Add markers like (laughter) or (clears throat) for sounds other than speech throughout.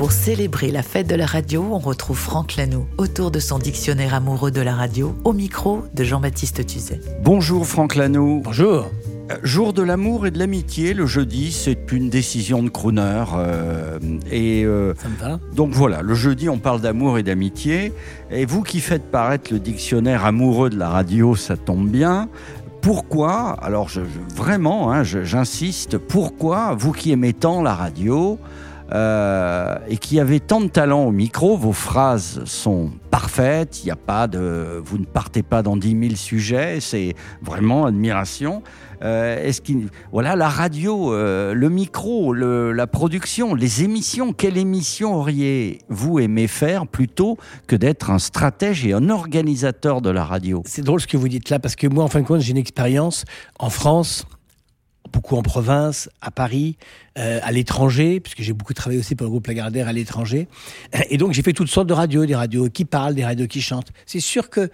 Pour célébrer la fête de la radio, on retrouve Franck Lanoux autour de son dictionnaire amoureux de la radio au micro de Jean-Baptiste Tuzet. Bonjour Franck Lanoux. Bonjour. Euh, Jour de l'amour et de l'amitié, le jeudi, c'est une décision de crooner. euh, et euh, Ça me va donc voilà, le jeudi, on parle d'amour et d'amitié. Et vous qui faites paraître le dictionnaire amoureux de la radio, ça tombe bien. Pourquoi Alors je, je- vraiment, hein, j'insiste, pourquoi vous qui aimez tant la radio euh, et qui avez tant de talent au micro, vos phrases sont parfaites, il n'y a pas de, vous ne partez pas dans 10 000 sujets, c'est vraiment admiration. Euh, Est-ce qu'il, voilà, la radio, euh, le micro, la production, les émissions, quelle émission auriez-vous aimé faire plutôt que d'être un stratège et un organisateur de la radio? C'est drôle ce que vous dites là, parce que moi, en fin de compte, j'ai une expérience en France, beaucoup en province, à Paris, euh, à l'étranger, puisque j'ai beaucoup travaillé aussi pour le groupe Lagardère à l'étranger. Et donc, j'ai fait toutes sortes de radios, des radios qui parlent, des radios qui chantent. C'est sûr que, euh,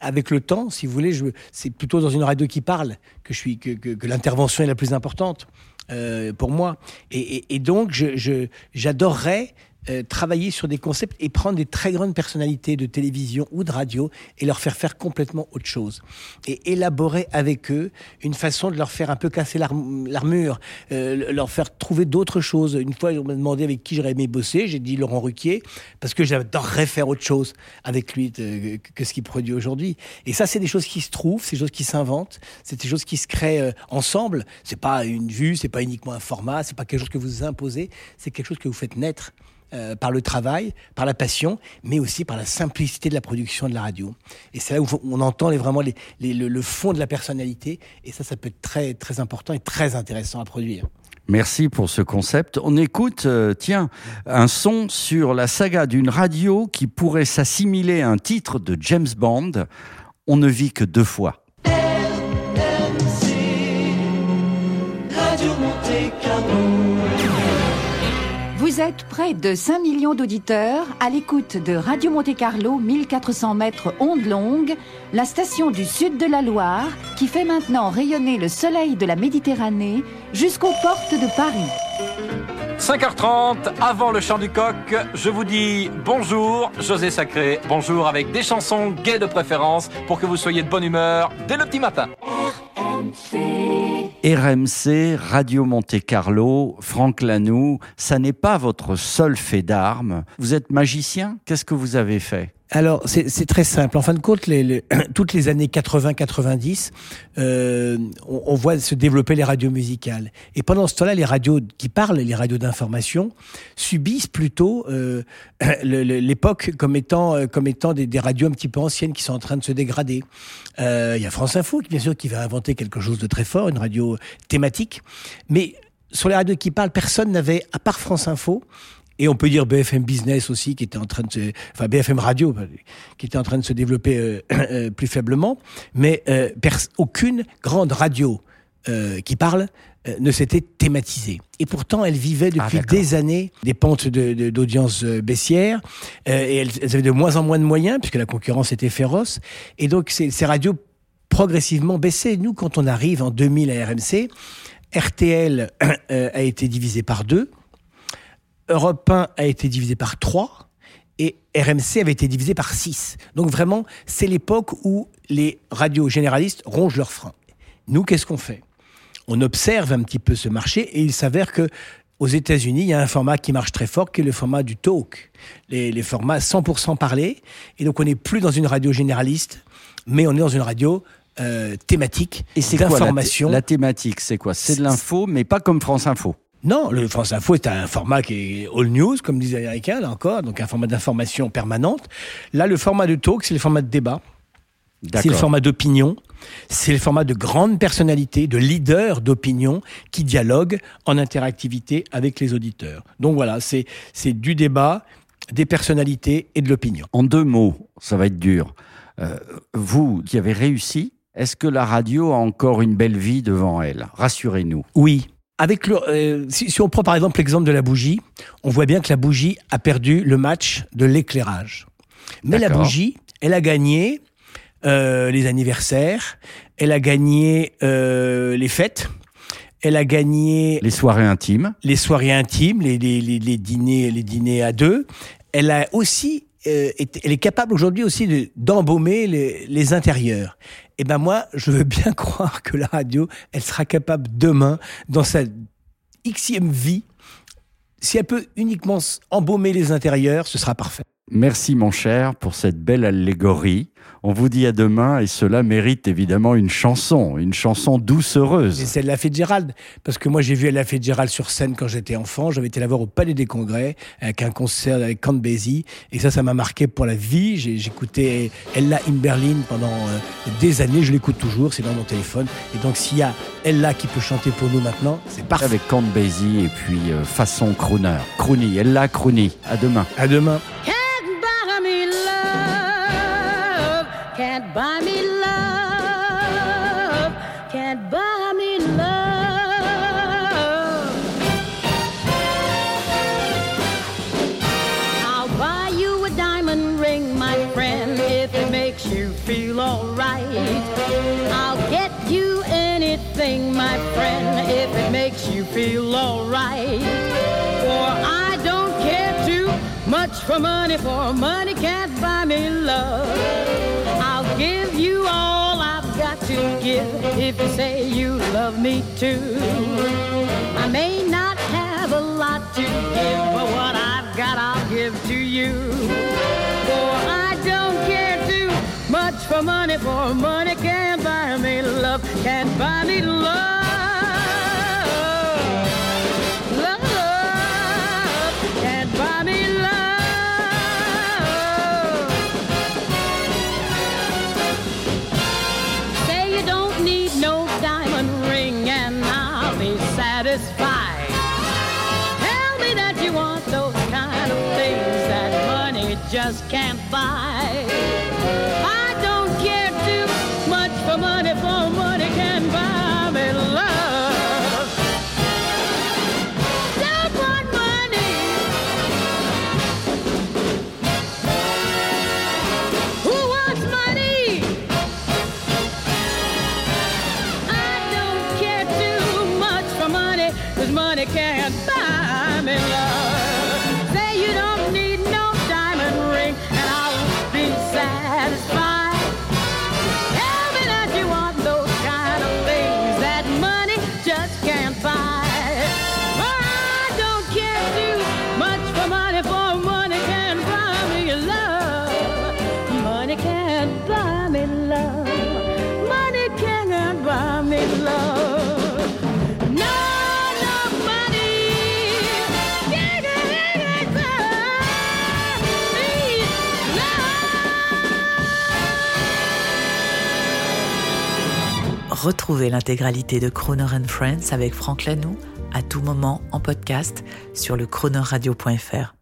avec le temps, si vous voulez, je, c'est plutôt dans une radio qui parle que je suis, que, l'intervention est la plus importante. euh, pour moi. Et, donc, je- j'adorerais euh, travailler sur des concepts et prendre des très grandes personnalités de télévision ou de radio et leur faire faire complètement autre chose. Et élaborer avec eux une façon de leur faire un peu casser l'arm- l'armure, euh, leur faire trouver d'autres choses. Une fois, on m'a demandé avec qui j'aurais aimé bosser. J'ai dit Laurent Ruquier, parce que j'adorerais faire autre chose avec lui que, que ce qu'il produit aujourd'hui. Et ça, c'est des choses qui se trouvent, c'est des choses qui s'inventent, c'est des choses qui se créent euh, ensemble. C'est pas une vue, c'est pas uniquement un format, c'est pas quelque chose que vous imposez, c'est quelque chose que vous faites naître. Euh, par le travail, par la passion, mais aussi par la simplicité de la production de la radio. Et c'est là où on entend les, vraiment les- les- le, le fond de la personnalité, et ça, ça peut être très, très important et très intéressant à produire. Merci pour ce concept. On écoute, euh, tiens, un son sur la saga d'une radio qui pourrait s'assimiler à un titre de James Bond. On ne vit que deux fois. Vous êtes près de 5 millions d'auditeurs à l'écoute de Radio Monte Carlo 1400 mètres ondes longues, la station du sud de la Loire qui fait maintenant rayonner le soleil de la Méditerranée jusqu'aux portes de Paris. 5h30, avant le chant du coq, je vous dis bonjour, José Sacré. Bonjour avec des chansons gaies de préférence pour que vous soyez de bonne humeur dès le petit matin. RMC, Radio Monte Carlo, Franck Lanoux, ça n'est pas votre seul fait d'armes. Vous êtes magicien? Qu'est-ce que vous avez fait? Alors, c'est très simple. En fin de compte, (clears throat) toutes les années 80-90, euh, on, on voit se développer les radios musicales. Et pendant ce temps-là, les radios qui parlent, les radios d'information, subissent plutôt euh, (clears throat) l'époque comme étant, euh, comme étant des, des radios un petit peu anciennes qui sont en train de se dégrader. Il y a France Info, bien sûr, qui va inventer quelque chose de très fort, une radio thématique. Mais sur les radios qui parlent, personne n'avait, à part France Info, et on peut dire BFM Business aussi, qui était en train de se, enfin BFM Radio, qui était en train de se développer euh, (clears throat) euh, plus faiblement, mais euh, aucune grande radio euh, qui parle euh, ne s'était thématisée. Et pourtant, elle vivait depuis d'accord. des années des pentes de- de- d'audience euh, baissière, euh, et elles, elles avaient de moins en moins de moyens, puisque la concurrence était féroce. Et donc, ces, ces radios progressivement baissaient. Nous, quand on arrive en 2000 à RMC, RTL (clears throat) euh, a été divisé par deux, Europe 1 a été divisé par 3 et RMC avait été divisé par 6. Donc vraiment, c'est l'époque où les radios généralistes rongent leurs freins. Nous, qu'est-ce qu'on fait? On observe un petit peu ce marché et il s'avère que aux États-Unis, il y a un format qui marche très fort, qui est le format du talk, les, les formats 100% parlés. Et donc, on n'est plus dans une radio généraliste, mais on est dans une radio euh, thématique Et c'est quoi la, la thématique C'est quoi? C'est de l'info, mais pas comme France Info. Non, le France Info est un format qui est all news, comme disent les Américains, là encore, donc un format d'information permanente. Là, le format de talk, c'est le format de débat, c'est le format d'opinion, c'est le format de grandes personnalités, de leaders d'opinion qui dialoguent en interactivité avec les auditeurs. Donc voilà, c'est c'est du débat, des personnalités et de l'opinion. En deux mots, ça va être dur. Euh, vous qui avez réussi, Est-ce que la radio a encore une belle vie devant elle? Rassurez-nous. Oui. Avec le, euh, si, si on prend par exemple l'exemple de la bougie, on voit bien que la bougie a perdu le match de l'éclairage. Mais la bougie, elle a gagné euh, les anniversaires, elle a gagné euh, les fêtes, elle a gagné Les soirées intimes les soirées intimes, les, les, les, les dîners, les dîners à deux. Elle a aussi, euh, elle est capable aujourd'hui aussi de- d'embaumer les, les intérieurs. Et ben moi, je veux bien (laughs) croire que la radio, elle sera capable demain, dans sa xème vie, si elle peut uniquement embaumer les intérieurs, ce sera parfait. Merci mon cher pour cette belle allégorie. On vous dit à demain et cela mérite évidemment une chanson, une chanson Et doucereuse. c'est la Fitzgerald. Parce que moi, j'ai vu la Fitzgerald sur scène quand j'étais enfant. J'avais été la voir au Palais des Congrès avec un concert avec Count Basie. Et ça, ça m'a marqué pour la vie. J'ai- J'écoutais Ella in Berlin pendant euh, des années. Je l'écoute toujours. C'est dans mon téléphone. Et donc, s'il y a Ella qui peut chanter pour nous maintenant, c'est parfait. Avec Count Basie et puis euh, façon crooner. Croonie, Ella Croonie. À demain. À demain. Can't buy me love. Can't buy me love. I'll buy you a diamond ring, my friend, if it makes you feel alright. I'll get you anything, my friend, if it makes you feel alright. For I don't care too much for money, for money can't buy me love. Give you all I've got to give if you say you love me too. I may not have a lot to give, but what I've got I'll give to you. For I don't care too much for money, for money can't buy me love, can't buy me. Love satisfied. Tell me that you want those kind of things that money just can't buy. Cause money can't buy me love. Say you don't Retrouvez l'intégralité de Croner Friends avec Franck Lanoux à tout moment en podcast sur le chronoradio.fr.